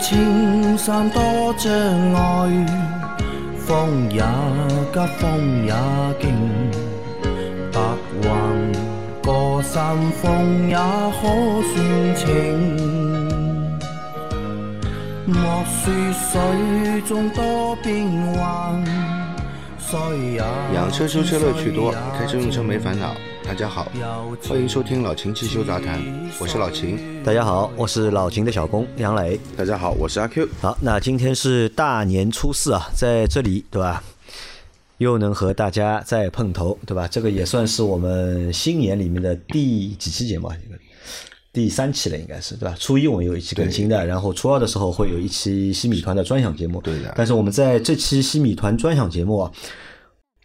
青山多障碍，风也急，风也劲，白云过山峰也可算情。莫说水中多变幻，水也养车修车乐趣多，开车用车没烦恼。大家好，欢迎收听老秦汽修杂谈，我是老秦。大家好，我是老秦的小工杨磊。大家好，我是阿 Q。好，那今天是大年初四啊，在这里对吧？又能和大家再碰头，对吧？这个也算是我们新年里面的第几期节目啊？这个第三期了，应该是对吧？初一我们有一期更新的，然后初二的时候会有一期西米团的专享节目。对的但是我们在这期西米团专享节目啊，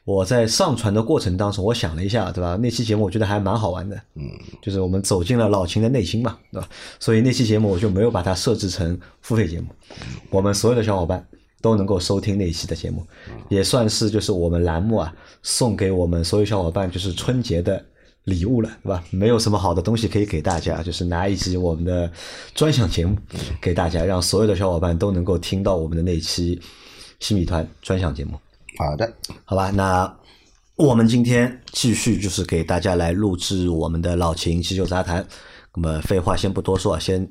我在上传的过程当中，我想了一下，对吧？那期节目我觉得还蛮好玩的，嗯，就是我们走进了老秦的内心嘛，对吧？所以那期节目我就没有把它设置成付费节目，我们所有的小伙伴都能够收听那一期的节目，也算是就是我们栏目啊送给我们所有小伙伴就是春节的礼物了，对吧？没有什么好的东西可以给大家，就是拿一集我们的专享节目给大家，让所有的小伙伴都能够听到我们的那期新米团专享节目。好的，好吧，那我们今天继续就是给大家来录制我们的老秦七九杂谈。那么废话先不多说啊，先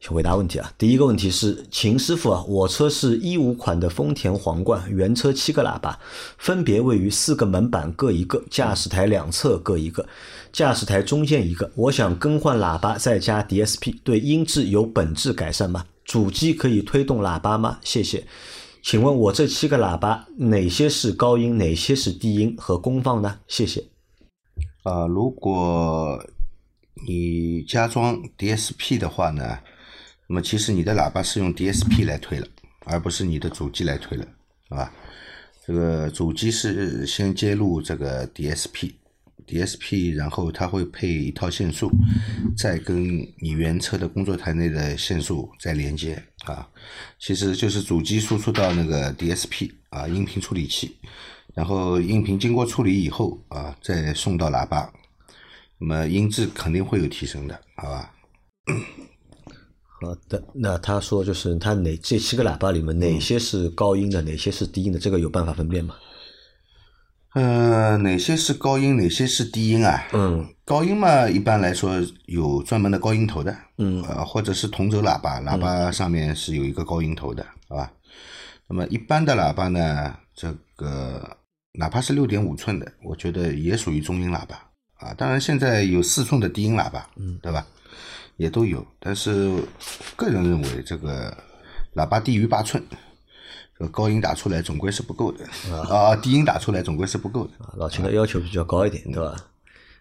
先回答问题啊。第一个问题是，秦师傅啊，我车是一五款的丰田皇冠，原车七个喇叭，分别位于四个门板各一个，驾驶台两侧各一个，驾驶台中间一个。我想更换喇叭再加 DSP，对音质有本质改善吗？主机可以推动喇叭吗？谢谢。请问我这七个喇叭哪些是高音，哪些是低音和功放呢？谢谢。啊、如果你加装 DSP 的话呢，那么其实你的喇叭是用 DSP 来推了，而不是你的主机来推了，是吧？这个主机是先接入这个 DSP DSP，然后它会配一套线束，再跟你原车的工作台内的线束再连接啊，其实就是主机输出到那个 DSP 啊音频处理器，然后音频经过处理以后啊，再送到喇叭，那么音质肯定会有提升的，好吧？好的，那他说就是他哪这七个喇叭里面哪些是高音的，哪些是低音的，这个有办法分辨吗？呃，哪些是高音，哪些是低音啊？嗯，高音嘛，一般来说有专门的高音头的，嗯呃，或者是同轴喇叭，喇叭上面是有一个高音头的，好吧？那么一般的喇叭呢，这个哪怕是六点五寸的，我觉得也属于中音喇叭啊。当然，现在有四寸的低音喇叭，嗯，对吧？也都有，但是个人认为，这个喇叭低于八寸，这个高音打出来总归是不够的啊，低音打出来总归是不够的。老秦的要求比较高一点，对吧？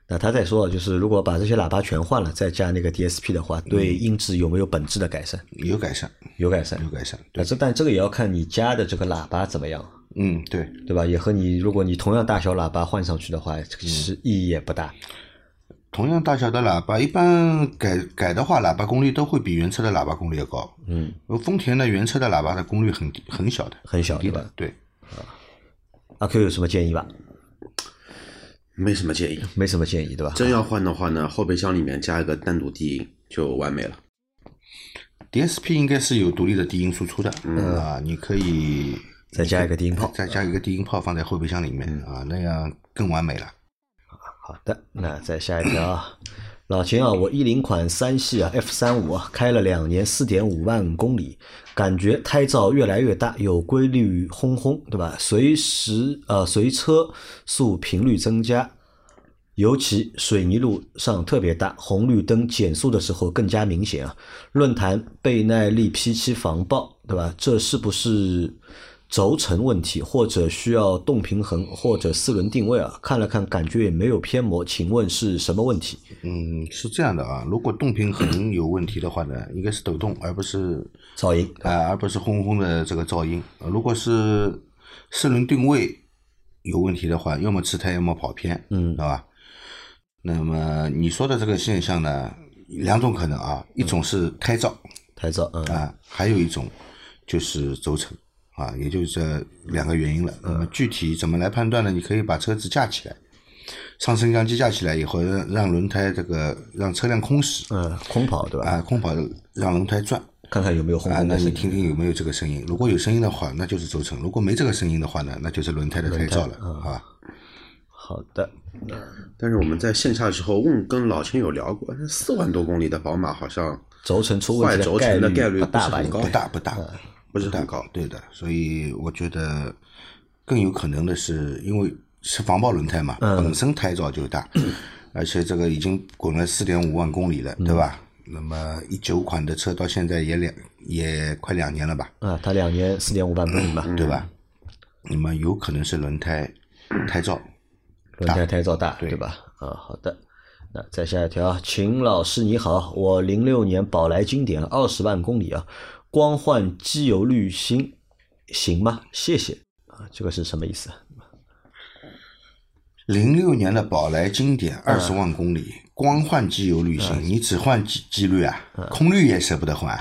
那他再说，就是如果把这些喇叭全换了，再加那个 DSP 的话，对音质有没有本质的改善？有改善，有改善有。改善，那这但这个也要看你加的这个喇叭怎么样，嗯，对，对吧？也和你如果你同样大小喇叭换上去的话，其实意义也不大。同样大小的喇叭，一般改改的话，喇叭功率都会比原车的喇叭功率要高。嗯，而丰田的原车的喇叭的功率很低很小的，很小低对吧，的对。阿 Q 有什么建议吧？没什么建议。没什么建议，对吧？真要换的话呢，后备箱里面加一个单独低音就完美了。DSP 应该是有独立的低音输出的，啊，你可以再加一个低音炮。再加一个低音炮放在后备箱里面啊，那样更完美了。好的，那再下一条啊，老秦啊，我一零款三系啊 F 三五啊，开了两年，四点五万公里，感觉胎噪越来越大，有规律轰轰，对吧？随时呃随车速频率增加，尤其水泥路上特别大，红绿灯减速的时候更加明显啊。论坛倍耐力 P 七防爆，对吧？这是不是轴承问题，或者需要动平衡，或者四轮定位啊？看了看，感觉也没有偏磨，请问是什么问题？嗯，是这样的啊，如果动平衡有问题的话呢，应该是抖动，而不是噪音啊、而不是轰轰的这个噪音。呃如果是四轮定位有问题的话，要么吃胎，要么跑偏，嗯对吧？那么你说的这个现象呢，两种可能啊，一种是胎噪胎噪，嗯，啊，还有一种就是轴承啊，也就是这两个原因了。那么具体怎么来判断呢？你可以把车子架起来，上升降机架起来以后，让让轮胎这个让车辆空驶嗯，空跑对吧？啊，空跑让轮胎转看看有没有轰啊，那你。听听有没有这个声音？如果有声音的话，那就是轴承；如果没这个声音的话呢，那就是轮胎的胎噪了，好吧？好的，但是我们在线下的时候问跟老秦有聊过，四万多公里的宝马好像轴承出问题坏轴承的概率不大吧？应该不大不大，不是不大很高。对的，所以我觉得更有可能的是，因为是防爆轮胎嘛，本身胎噪就大，而且这个已经滚了四点五万公里了，对吧？那么一九款的车到现在也两也快两年了吧，啊，它两年四点五万公里嘛，对吧？那么有可能是轮胎胎噪，轮胎胎噪大，对对吧？啊，好的。那再下一条，秦老师你好，我零六年宝来经典二十万公里啊，光换机油滤芯行吗？谢谢啊，这个是什么意思？零六年的宝来经典二十万公里，光换机油滤芯，你只换机机滤啊？空滤也舍不得换。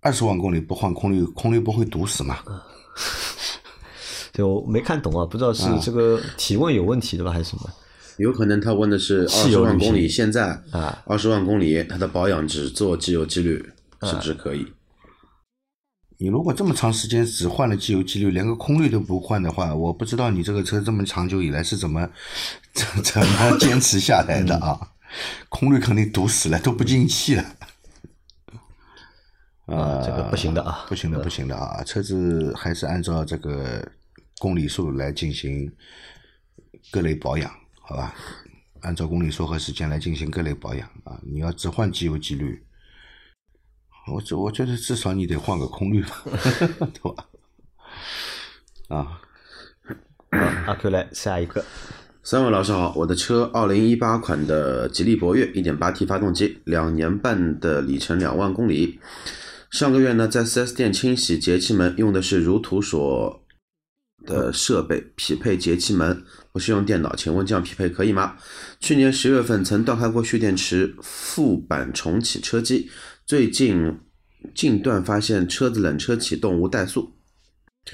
二十万公里不换空滤，空滤不会堵死吗？就我没看懂啊，不知道是这个提问有问题的吧，还是什么？有可能他问的是二十万公里，现在啊二十万公里，它的保养只做机油机滤，是不是可以？你如果这么长时间只换了机油机滤，连个空滤都不换的话，我不知道你这个车这么长久以来是怎么怎怎么 坚持下来的啊？空滤肯定堵死了，都不进气了。啊，这个不行的啊，不行的，不行的啊！车子还是按照这个公里数来进行各类保养，好吧？按照公里数和时间来进行各类保养啊！你要只换机油机滤，我这我觉得至少你得换个空滤吧，对吧？啊，阿 Q 来下一个，三位老师好，我的车二零一八款的吉利博越一点八 T 发动机，两年半的里程两万公里。上个月呢，在 4S 店清洗节气门，用的是如图所的设备匹配节气门，不是用电脑，请问这样匹配可以吗？去年十月份曾断开过蓄电池，副板重启车机，最近近段发现车子冷车启动无怠速，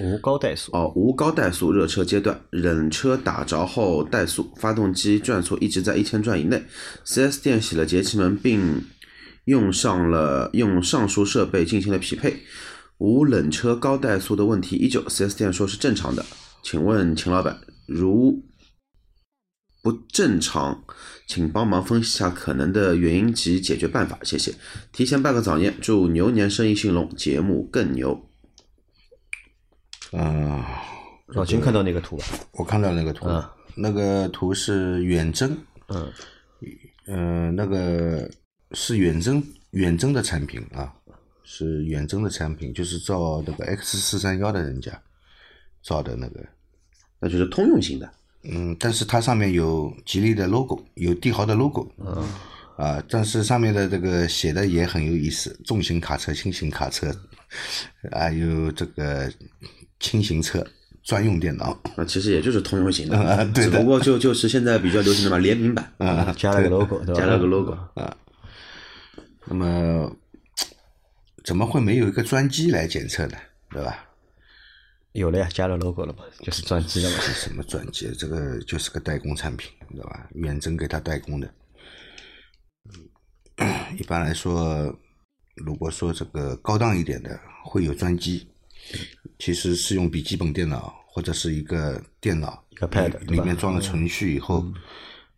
无高怠速，哦，无高怠速热车阶段，冷车打着后怠速，发动机转速一直在一千转以内。4S 店洗了节气门，并用上了用上述设备进行了匹配，无冷车高怠速的问题依旧。4S 店说是正常的，请问秦老板，如不正常，请帮忙分析下可能的原因及解决办法，谢谢。提前拜个早年，祝牛年生意兴隆，节目更牛。嗯、老秦看到那个图了？我看到那个图，嗯那个图是远征，嗯，呃，那个是远征远征的产品啊，是远征的产品，就是造那个 X 四三幺的人家造的那个，那就是通用型的。嗯，但是它上面有吉利的 logo，有帝豪的 logo，嗯，啊，但是上面的这个写的也很有意思，重型卡车、轻型卡车，还有这个轻型车专用电脑，啊，其实也就是通用型的，嗯 对的。只不过就就是现在比较流行的嘛，联名版，啊，加了个 logo，对吧？加了个 logo，啊。那么怎么会没有一个专机来检测呢？对吧？有了呀，加了 logo 了嘛，就是专机了嘛。是什么专机？这个就是个代工产品，知道吧？远征给他代工的。嗯一般来说，如果说这个高档一点的会有专机，其实是用笔记本电脑或者是一个电脑一个 pad，里面装了程序以后，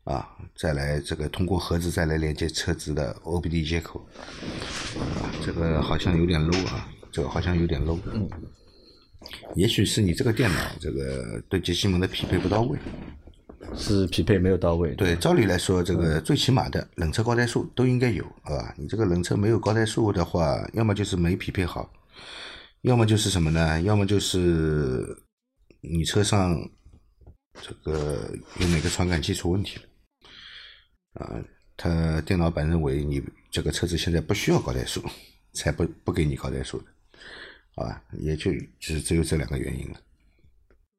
啊，再来这个通过盒子再来连接车子的 OBD 接口，啊，这个好像有点 low 啊，这个好像有点 low。嗯，也许是你这个电脑这个对节气门的匹配不到位。是匹配没有到位。对，照理来说，这个最起码的冷车高怠速都应该有，好吧？你这个冷车没有高怠速的话，要么就是没匹配好，要么就是什么呢？要么就是你车上这个有哪个传感器出问题了，啊，他电脑版认为你这个车子现在不需要高怠速，才不不给你高怠速的，好吧？也就只只有这两个原因了。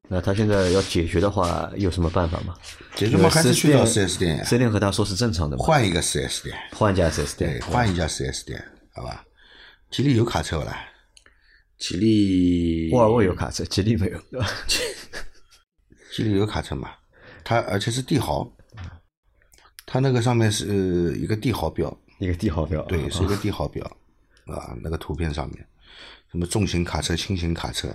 那他现在要解决的话，有什么办法吗？解决嘛，还是去到四 S 店呀，四 S 店和他说是正常的嘛，换一个四 S 店。换一家四 S 店对，店。换一家四 S 店，好吧？吉利有卡车不啦？吉利沃尔沃有卡车，吉利没有，吉利有卡车嘛？它而且是帝豪，它那个上面是一个帝豪标，一个帝豪标，对，啊是一个帝豪标啊，那个图片上面，什么重型卡车、轻型卡车，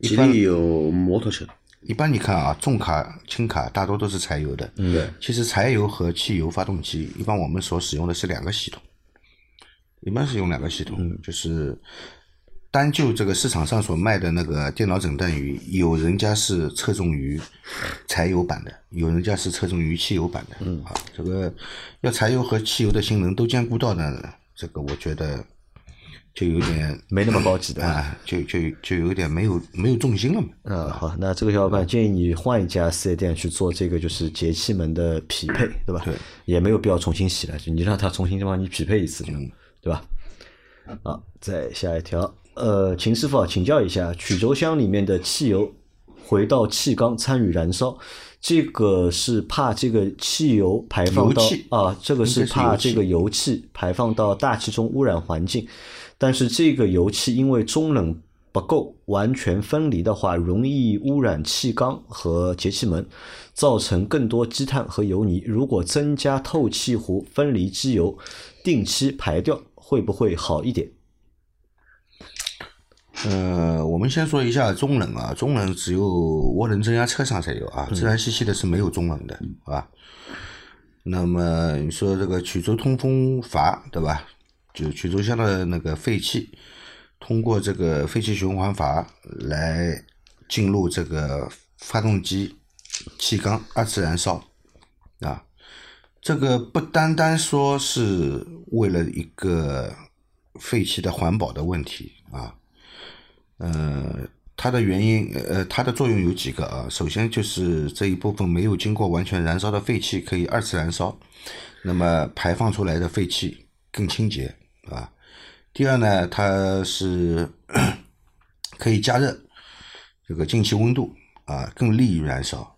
吉利有摩托车，一般你看啊，重卡、轻卡大多都是柴油的。嗯对，其实柴油和汽油发动机，一般我们所使用的是两个系统，一般是用两个系统，嗯就是单就这个市场上所卖的那个电脑诊断仪，有人家是侧重于柴油版的，有人家是侧重于汽油版的。嗯，啊，这个要柴油和汽油的性能都兼顾到的，这个我觉得就有点没那么高级的。啊，就就就有点没有没有重心了嘛。嗯，好，那这个小伙伴建议你换一家四 S 店去做这个就是节气门的匹配，对吧？对，也没有必要重新洗了，就你让他重新帮你匹配一次就，对吧？好，再下一条，呃，秦师傅啊，请教一下，曲轴箱里面的汽油回到气缸参与燃烧，这个是怕这个汽油排放到油啊，这个是怕这个油气排放到大气中污染环境，但是这个油气因为中冷不够完全分离的话，容易污染气缸和节气门，造成更多积碳和油泥。如果增加透气壶分离机油，定期排掉，会不会好一点？呃，我们先说一下中冷啊，中冷只有涡轮增压车上才有啊，自然吸气的是没有中冷的，好吧？那么你说这个曲轴通风阀对吧？就是曲轴箱的那个废气，通过这个废气循环阀来进入这个发动机气缸二次燃烧啊。这个不单单说是为了一个废气的环保的问题啊，呃，它的原因，呃，它的作用有几个啊？首先就是这一部分没有经过完全燃烧的废气可以二次燃烧，那么排放出来的废气更清洁啊。第二呢，它是 可以加热这个进气温度啊，更利于燃烧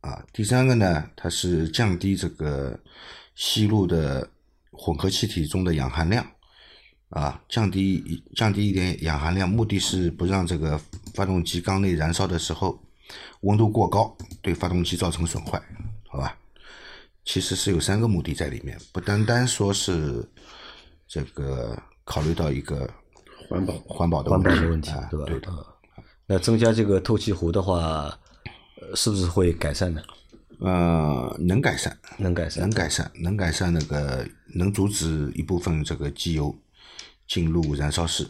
啊。第三个呢，它是降低这个吸入的混合气体中的氧含量。啊，降低一降低一点氧含量，目的是不让这个发动机缸内燃烧的时候温度过高，对发动机造成损坏，好吧？其实是有三个目的在里面，不单单说是这个考虑到一个环保环保的环保问题的问题啊，对吧？对的，嗯那增加这个透气壶的话，呃是不是会改善呢？呃，能改善，能改善能改善，能改善那个能阻止一部分这个机油进入燃烧室，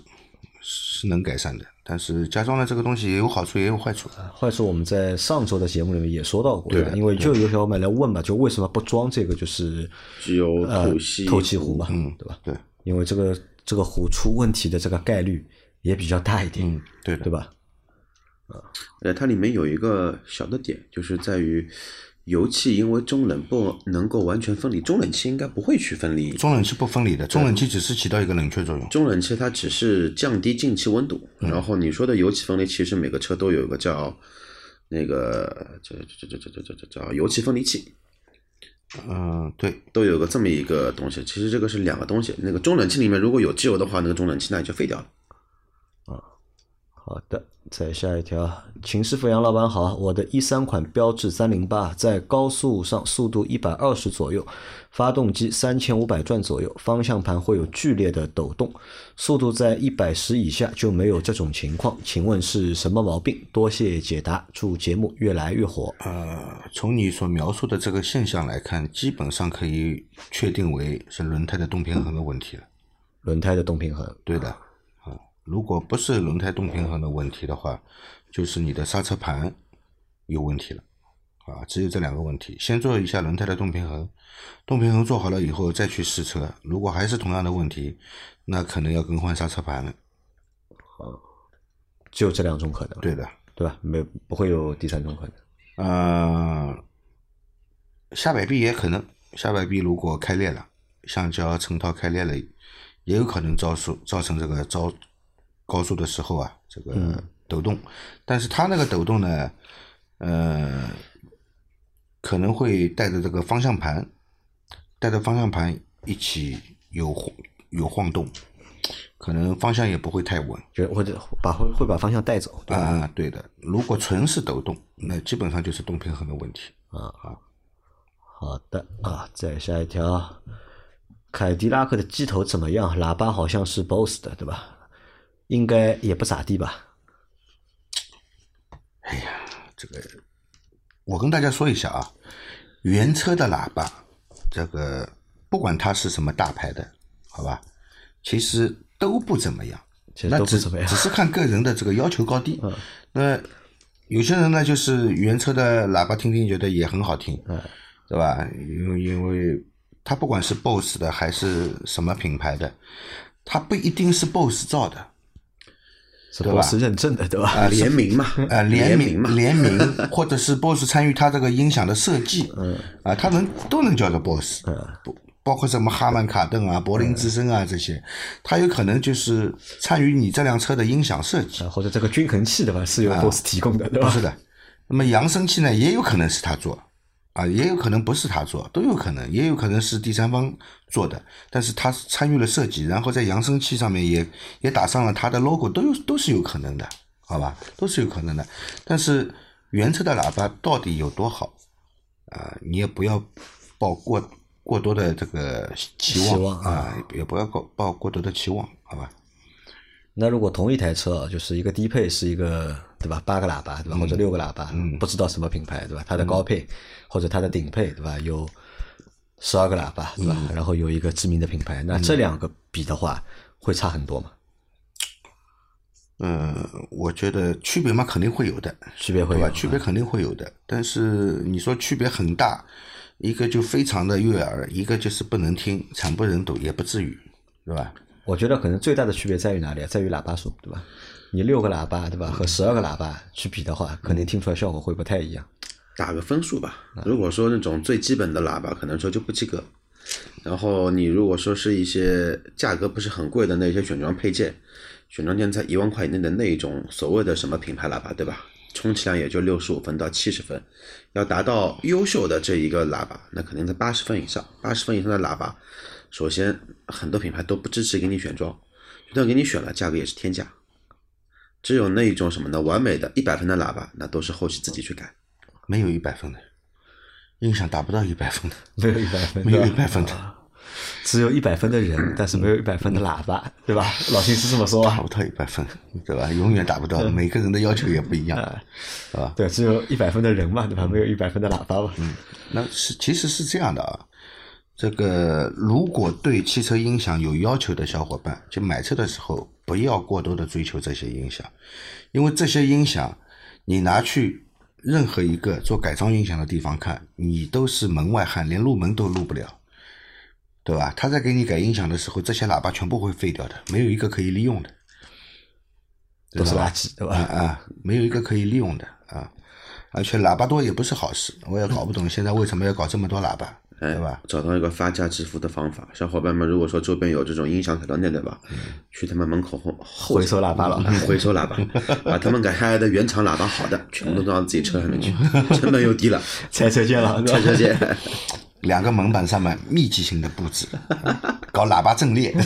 是能改善的。但是加装了这个东西也有好处，也有坏处。坏处我们在上周的节目里面也说到过，对因为就有小伙伴来问嘛，就为什么不装这个就是机油呃透气透气壶嘛，嗯对吧？对，因为这个这个壶出问题的这个概率也比较大一点，嗯，对，对吧？呃，它里面有一个小的点，就是在于油气因为中冷不能够完全分离，中冷气应该不会去分离。中冷气不分离的，中冷气只是起到一个冷却作用。中冷气它只是降低进气温度，然后你说的油气分离，其实每个车都有一个叫那个这这这这这这这叫油气分离器，嗯，对，都有个这么一个东西。其实这个是两个东西，那个中冷器里面如果有机油的话，那个中冷器那也就废掉了。好的，再下一条，秦师傅杨老板好，我的一三款标致三零八在高速上速度一百二十左右，发动机三千五百转左右，方向盘会有剧烈的抖动，速度在一百十以下就没有这种情况，请问是什么毛病？多谢解答，祝节目越来越火。呃，从你所描述的这个现象来看，基本上可以确定为是轮胎的动平衡的问题了。轮胎的动平衡，对的，啊，如果不是轮胎动平衡的问题的话，就是你的刹车盘有问题了。啊，只有这两个问题，先做一下轮胎的动平衡，动平衡做好了以后再去试车，如果还是同样的问题，那可能要更换刹车盘了。好只有这两种可能，对的，对吧？没不会有第三种可能。呃，下摆臂也可能，下摆臂如果开裂了，橡胶成套开裂了，也有可能造成造成这个高高速的时候啊，这个抖动。但是它那个抖动呢，呃，可能会带着这个方向盘，带着方向盘一起有晃有晃动。可能方向也不会太稳。就或者把会会把方向带走，对吧？啊，对的。如果纯是抖动，那基本上就是动平衡的问题。啊啊，好的啊，再下一条，凯迪拉克的机头怎么样？喇叭好像是 BOSS 的，对吧？应该也不咋地吧？哎呀，这个我跟大家说一下啊，原车的喇叭，这个不管它是什么大牌的，好吧，其实都不怎么样。其实那只都不怎么样只是看个人的这个要求高低。那有些人呢，就是原车的喇叭听听觉得也很好听，嗯对吧？因为因为它不管是 BOSS 的还是什么品牌的，它不一定是 BOSS 造的。是对吧认证的，对吧？啊联名嘛，呃，联名嘛，联名，或者是 BOSS 参与他这个音响的设计，嗯，啊，他能都能叫做 BOSS，嗯，不包括什么哈曼卡顿啊、柏林之声啊这些，它有可能就是参与你这辆车的音响设计，啊或者这个均衡器，对吧？是由 BOSS 提供的，对吧？不是的。那么扬声器呢，也有可能是他做，啊，也有可能不是他做，都有可能，也有可能是第三方做的，但是他参与了设计，然后在扬声器上面也也打上了他的 logo，都有都是有可能的，好吧，都是有可能的。但是原车的喇叭到底有多好啊、你也不要抱过过多的这个期望期望啊，也不要抱抱过多的期望，好吧？那如果同一台车，就是一个低配是一个对吧，八个喇叭对吧，或者六个喇叭，不知道什么品牌对吧？它的高配或者它的顶配对吧，有十二个喇叭对吧？然后有一个知名的品牌，那这两个比的话，会差很多吗？嗯，我觉得区别嘛肯定会有的，区别会有区别肯定会有的，但是你说区别很大，一个就非常的悦耳，一个就是不能听，惨不忍睹，也不至于，对吧？我觉得可能最大的区别在于哪里啊？在于喇叭数，对吧？你六个喇叭，对吧？和十二个喇叭去比的话，可能听出来效果会不太一样。打个分数吧。如果说那种最基本的喇叭，可能说就不及格。然后你如果说是一些价格不是很贵的那些选装配件，选装件在一万块以内的那一种所谓的什么品牌喇叭，对吧？充其量也就六十五分到七十分，要达到优秀的这一个喇叭，那肯定在八十分以上。八十分以上的喇叭，首先很多品牌都不支持给你选装，就算给你选了，价格也是天价。只有那一种什么呢？完美的一百分的喇叭，那都是后期自己去改。没有一百分的，音响达不到一百分的，没有一百分，没有一百分的，只有一百分的人，但是没有一百分的喇叭，对吧？老秦是这么说啊？达不到一百分，对吧？永远达不到，每个人的要求也不一样，是吧？对，只有一百分的人嘛，对吧？没有一百分的喇叭嘛。嗯，那是其实是这样的啊，这个如果对汽车音响有要求的小伙伴，就买车的时候不要过多的追求这些音响，因为这些音响你拿去任何一个做改装音响的地方看，你都是门外汉，连入门都入不了，对吧？他在给你改音响的时候，这些喇叭全部会废掉的，没有一个可以利用的。都是垃圾，对啊吧？啊，没有一个可以利用的啊，而且喇叭多也不是好事，我也搞不懂现在为什么要搞这么多喇叭，对吧？找到一个发家致富的方法。小伙伴们，如果说周边有这种音响改装店，对吧？去他们门口后后回收喇叭了嗯 回收喇叭，把他们改下来的原厂喇叭好的，全部都装到自己车上面去，成本又低了，拆车间了，拆车间。两个门板上面密集型的布置，搞喇叭阵列？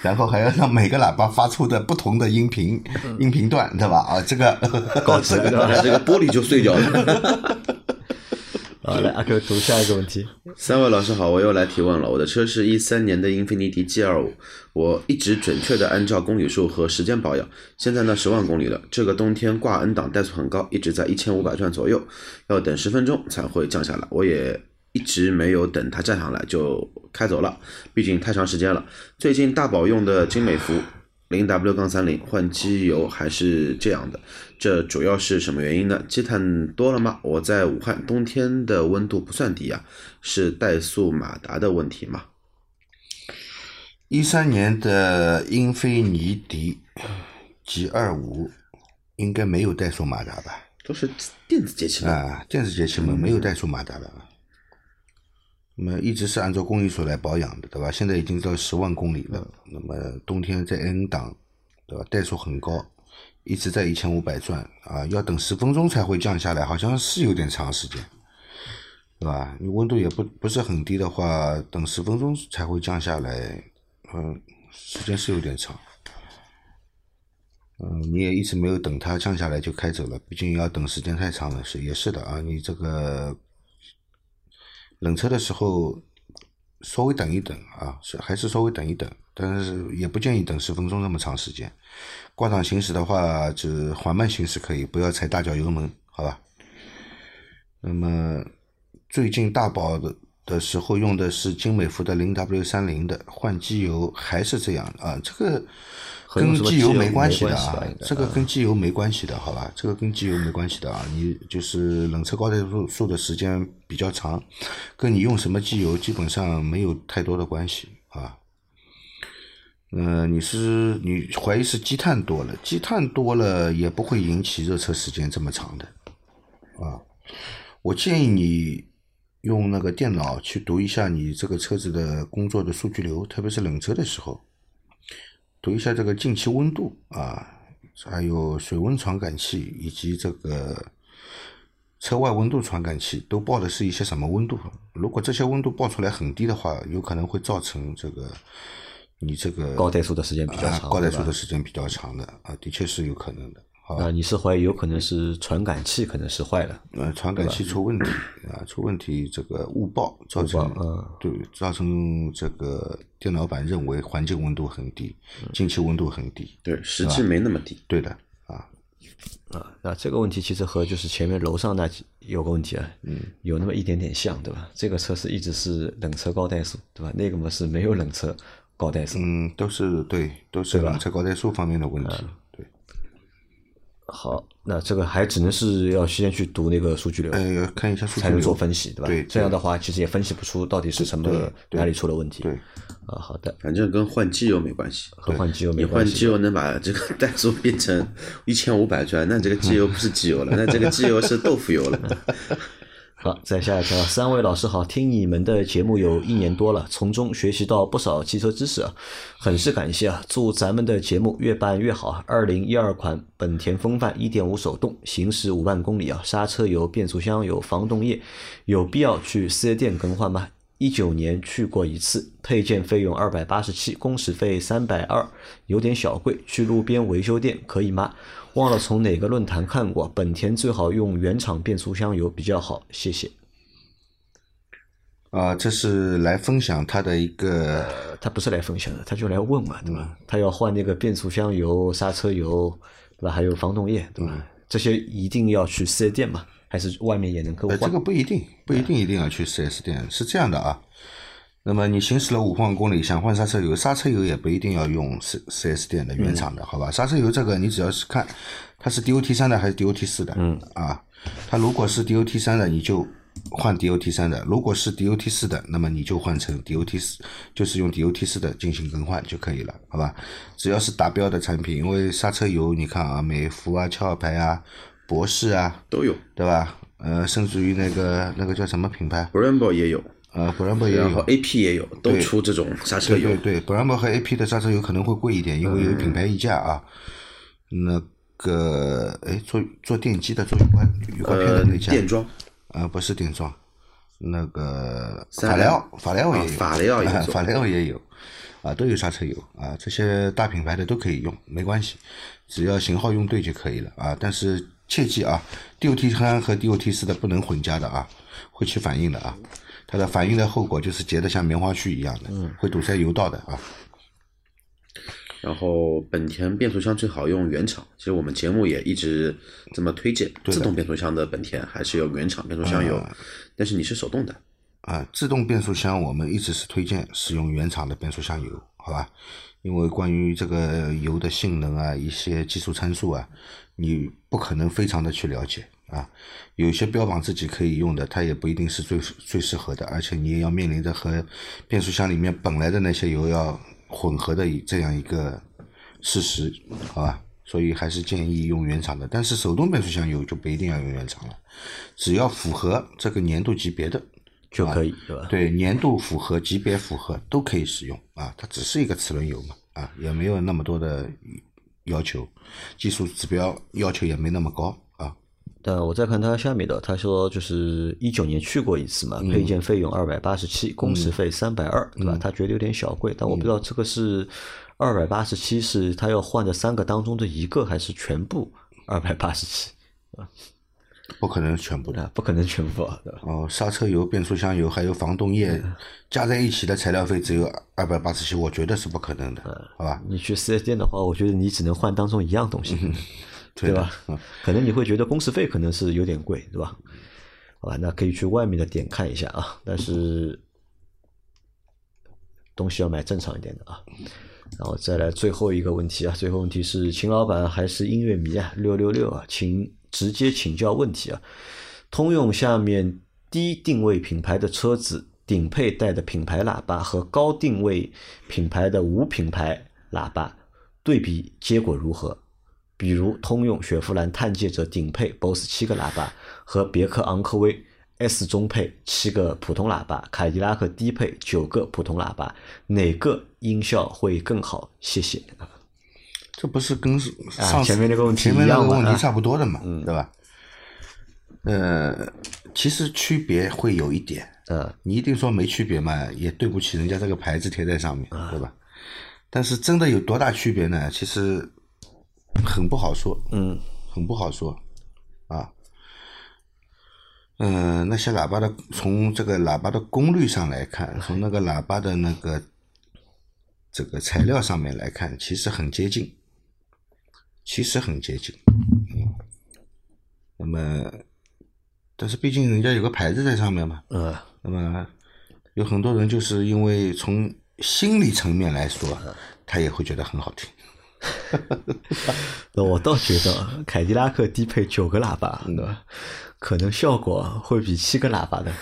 然后还要让每个喇叭发出的不同的音频音频段，对吧？啊，这个高级了，对吧？这个玻璃就碎掉了。好，来阿 Q 读下一个问题。三位老师好，我又来提问了。我的车是一三年的英菲尼迪 G 二五，我一直准确的按照公里数和时间保养，现在呢十万公里了。这个冬天挂 N 档怠速很高，一直在一千五百转左右，要等十分钟才会降下来。我也一直没有等它降下来就开走了，毕竟太长时间了。最近大宝用的精美孚零 W 杠三零换机油还是这样的，这主要是什么原因呢？积碳多了吗？我在武汉，冬天的温度不算低啊，是怠速马达的问题吗？一三年的英菲尼迪 G 二五应该没有怠速马达吧？都是电子节气门。啊，电子节气门没有怠速马达的。那么一直是按照公里数来保养的，对吧？现在已经到十万公里了。那么冬天在 N 档，对吧？怠速很高，一直在一千五百转啊，要等十分钟才会降下来，好像是有点长时间。对吧？你温度也不不是很低的话，等十分钟才会降下来，嗯，时间是有点长。嗯，你也一直没有等它降下来就开走了，毕竟要等时间太长了，是也是的啊。你这个冷车的时候稍微等一等啊，是还是稍微等一等，但是也不建议等十分钟那么长时间。挂档行驶的话，就缓慢行驶可以，不要踩大脚油门，好吧？那么最近大保的的时候用的是金美孚的零 W 三零的，换机油还是这样啊？这个跟机油没关系的啊，这个跟机油没关系的，好吧？这个跟机油没关系的啊，你就是冷车高怠速速的时间比较长，跟你用什么机油基本上没有太多的关系啊。嗯，你是你怀疑是积碳多了，积碳多了也不会引起热车时间这么长的啊。我建议你用那个电脑去读一下你这个车子的工作的数据流，特别是冷车的时候，读一下这个进气温度啊，还有水温传感器以及这个车外温度传感器都报的是一些什么温度。如果这些温度报出来很低的话，有可能会造成这个你这个高怠速的时间比较长，高怠速的时间比较长的啊，的确是有可能的。啊，你是怀疑有可能是传感器可能是坏了，呃，传感器出问题啊，出问题，这个误报造成对，造成这个电脑板认为环境温度很低，进气温度很低，对，实际没那么低。对的啊，啊，那这个问题其实和就是前面楼上那几有个问题啊，嗯，有那么一点点像，对吧？这个车是一直是冷车高怠速，对吧？那个嘛是没有冷车高怠速。嗯，都是对，都是冷车高怠速方面的问题，对，好，那这个还只能是要先去读那个数据流，呃，看一下数据才能做分析，对吧？对这样的话其实也分析不出到底是什么哪里出了问题。对，啊，好的，反正跟换机油没关系。和换机油没关系。你换机油能把这个怠速变成一千五百转，那这个机油不是机油了，那这个机油是豆腐油了。好，再下一条，三位老师好，听你们的节目有一年多了，从中学习到不少汽车知识啊，很是感谢啊！祝咱们的节目越办越好。二零一二款本田锋范一点五手动，行驶五万公里啊，刹车油、变速箱有防冻液，有必要去四 S 店更换吗？一九年去过一次，配件费用二百八十七，工时费三百二，有点小贵。去路边维修店可以吗？忘了从哪个论坛看过，本田最好用原厂变速箱油比较好，谢谢。啊，这是来分享他的一个呃，他不是来分享的，他就来问嘛，对吧？他要换那个变速箱油、刹车油，对吧？还有防冻液，对吧？这些一定要去四 S 店嘛？还是外面也能够呃，换？这个不一定，不一定一定要去四 S 店，是这样的啊。那么你行驶了五万公里，想换刹车油，刹车油也不一定要用四四 S 店的原厂的，好吧？刹车油这个你只要是看它是 DOT 三的还是 DOT 四的，嗯啊，它如果是 DOT 三的，你就换 DOT 三的；如果是 DOT 四的，那么你就换成 DOT 四，就是用 DOT 四的进行更换就可以了，好吧？只要是达标的产品，因为刹车油你看啊，美孚啊、壳牌啊、博士啊，都有对吧？呃，甚至于那个那个叫什么品牌？，Brembo 也有，呃，Brembo 也然后有。AP 也有，都对出这种刹车油对对。对，Brembo 和 AP 的刹车油可能会贵一点，因为有品牌溢价啊。那个，哎，做做电机的做雨刮雨刮片的呃那，家，电装啊，不是电装，那个法莱奥，法莱奥也有，啊法莱奥也做啊 法莱奥也有，啊，都有刹车油啊，这些大品牌的都可以用，没关系，只要型号用对就可以了啊。但是切记啊，DOT 三和 DOT 四的不能混加的啊，会起反应的啊。它的反应的后果就是结的像棉花絮一样的，嗯会堵塞油道的啊。然后本田变速箱最好用原厂，其实我们节目也一直这么推荐，自动变速箱的本田还是有原厂变速箱油，但是你是手动的，啊，自动变速箱我们一直是推荐使用原厂的变速箱油，好吧？因为关于这个油的性能啊，一些技术参数啊，你不可能非常的去了解啊。有些标榜自己可以用的，它也不一定是最最适合的，而且你也要面临着和变速箱里面本来的那些油要混合的这样一个事实，好吧？所以还是建议用原厂的，但是手动变速箱油就不一定要用原厂了，只要符合这个年度级别的就可以，对吧？对，年度符合、级别符合都可以使用啊，它只是一个齿轮油嘛，啊，也没有那么多的要求，技术指标要求也没那么高啊。但我再看他下面的，他说就是一九年去过一次嘛，配件费用二百八十七，工时费三百二，对吧？他觉得有点小贵，但我不知道这个是二百八十七是他要换的三个当中的一个，还是全部二百八十七？不可能全部的。啊，不可能全部啊，对吧？哦，刹车油、变速箱油还有防冻液加在一起的材料费只有二百八十七，我觉得是不可能的，好吧？你去四 S 店的话，我觉得你只能换当中一样东西，对吧？可能你会觉得工时费可能是有点贵，对吧？好吧，那可以去外面的店看一下啊，但是东西要买正常一点的啊。然后再来最后一个问题啊，最后问题是秦老板还是音乐迷啊？六六六啊，请直接请教问题啊。通用下面低定位品牌的车子顶配带的品牌喇叭和高定位品牌的无品牌喇叭对比结果如何？比如通用雪佛兰探界者顶配 BOSS 七个喇叭和别克昂科威 S 中配七个普通喇叭，凯迪拉克低配九个普通喇叭，哪个音效会更好？谢谢。这不是跟上啊前面那个问题前面那个一样嘛啊问题差不多的嘛，对吧？呃，其实区别会有一点，嗯，你一定说没区别嘛，也对不起人家这个牌子贴在上面，啊对吧？但是真的有多大区别呢？其实很不好说，嗯，很不好说啊。嗯、那些喇叭的从这个喇叭的功率上来看，从那个喇叭的那个这个材料上面来看，其实很接近，其实很接近。嗯，那么，但是毕竟人家有个牌子在上面嘛，呃，那么有很多人就是因为从心理层面来说，他也会觉得很好听。那我倒觉得凯迪拉克低配九个喇叭，对吧？可能效果会比七个喇叭的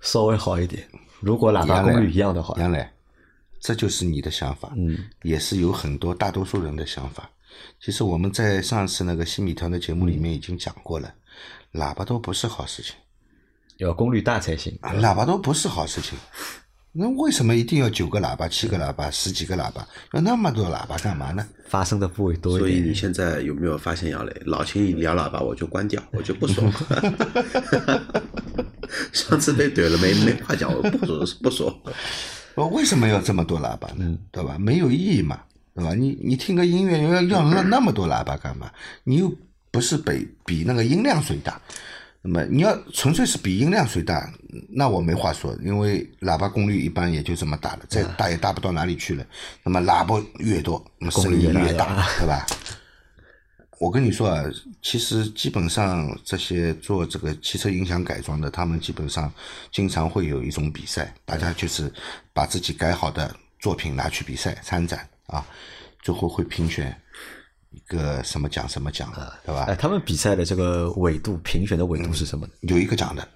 稍微好一点。如果喇叭功率一样的话，杨磊，这就是你的想法，嗯，也是有很多大多数人的想法。其实我们在上次那个新米团的节目里面已经讲过了，喇叭都不是好事情，要功率大才行。啊喇叭都不是好事情。那为什么一定要九个喇叭、七个喇叭、十几个喇叭？要那么多喇叭干嘛呢？发声的部位多所以你。现在有没有发现杨磊，老秦一聊喇叭我就关掉，我就不说。上次被怼了没没话讲，我不说不说。我，为什么要这么多喇叭呢？对吧？没有意义嘛，对吧？你你听个音乐要要那那么多喇叭干嘛？你又不是比比那个音量最大，那么你要纯粹是比音量最大，那我没话说，因为喇叭功率一般也就这么大了，再大也大不到哪里去了。那么喇叭越多，那么声音越大，对吧？我跟你说啊，其实基本上这些做这个汽车音响改装的，他们基本上经常会有一种比赛，大家就是把自己改好的作品拿去比赛参展啊，最后会评选一个什么奖什么奖的，对吧哎，？他们比赛的这个纬度评选的纬度是什么呢？有一个奖的，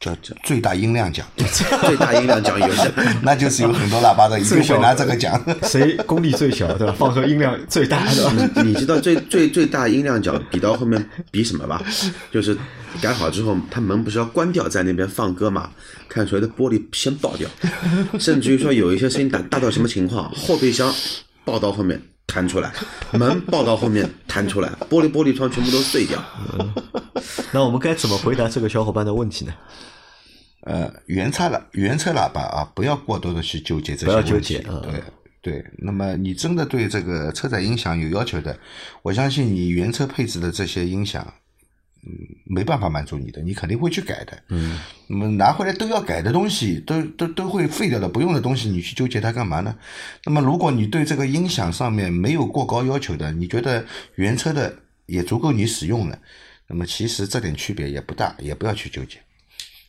叫最大音量奖，最大音量奖有的，那就是有很多喇叭的一定会拿这个奖。谁功率最小，对吧？放出音量最大，对吧？你知道最最最大音量奖比到后面比什么吧？就是改好之后，他门不是要关掉，在那边放歌嘛？看谁的玻璃先爆掉，甚至于说有一些声音大大到什么情况，后备箱爆到后面弹出来，门爆到后面弹出来，玻璃玻璃窗全部都碎掉。那我们该怎么回答这个小伙伴的问题呢？呃，原车喇原车喇叭啊，不要过多的去纠结这些不要问题。纠结嗯对对，那么你真的对这个车载音响有要求的，我相信你原车配置的这些音响，嗯，没办法满足你的，你肯定会去改的。嗯，那么拿回来都要改的东西，都都都会废掉的，不用的东西，你去纠结它干嘛呢？那么如果你对这个音响上面没有过高要求的，你觉得原车的也足够你使用了，那么其实这点区别也不大，也不要去纠结。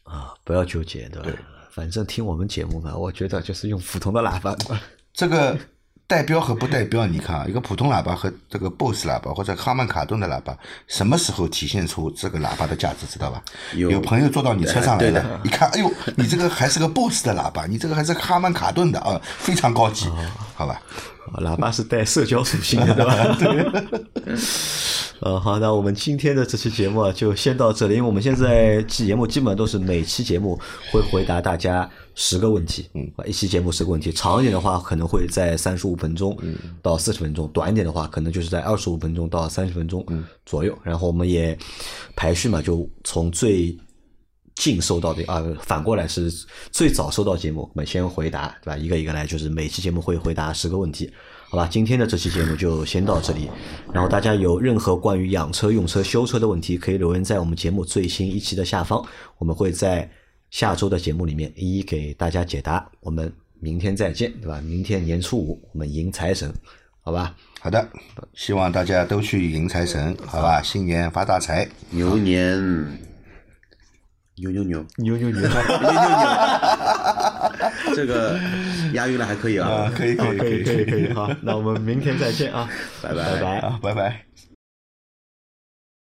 啊，不要纠结，对吧？反正听我们节目嘛，我觉得就是用普通的喇叭，这个带标和不带标，你看啊，一个普通喇叭和这个 BOSS 喇叭或者哈曼卡顿的喇叭，什么时候体现出这个喇叭的价值，知道吧？有朋友坐到你车上来对了，一看，哎呦，你这个还是个 BOSS 的喇叭，你这个还是哈曼卡顿的啊，非常高级，好吧？喇叭是带社交属性的，对吧？对。呃，好，那我们今天的这期节目啊，就先到这里。因为我们现在节目基本上都是每期节目会回答大家十个问题，嗯，一期节目十个问题，长一点的话可能会在三十五分钟到四十分钟，短一点的话可能就是在二十五分钟到三十分钟左右。然后我们也排序嘛，就从最近收到的啊，反过来是最早收到节目，我们先回答，对吧？一个一个来，就是每期节目会回答十个问题。好吧，今天的这期节目就先到这里。然后大家有任何关于养车、用车、修车的问题，可以留言在我们节目最新一期的下方，我们会在下周的节目里面一一给大家解答。我们明天再见，对吧？明天年初五我们迎财神，好吧？好的，希望大家都去迎财神，好吧？新年发大财。牛年，牛牛牛，牛牛牛，牛牛牛，这个押韵了还可以啊。啊，可以可以可以可以以可以，好，那我们明天再见啊，拜拜拜拜。啊，拜拜。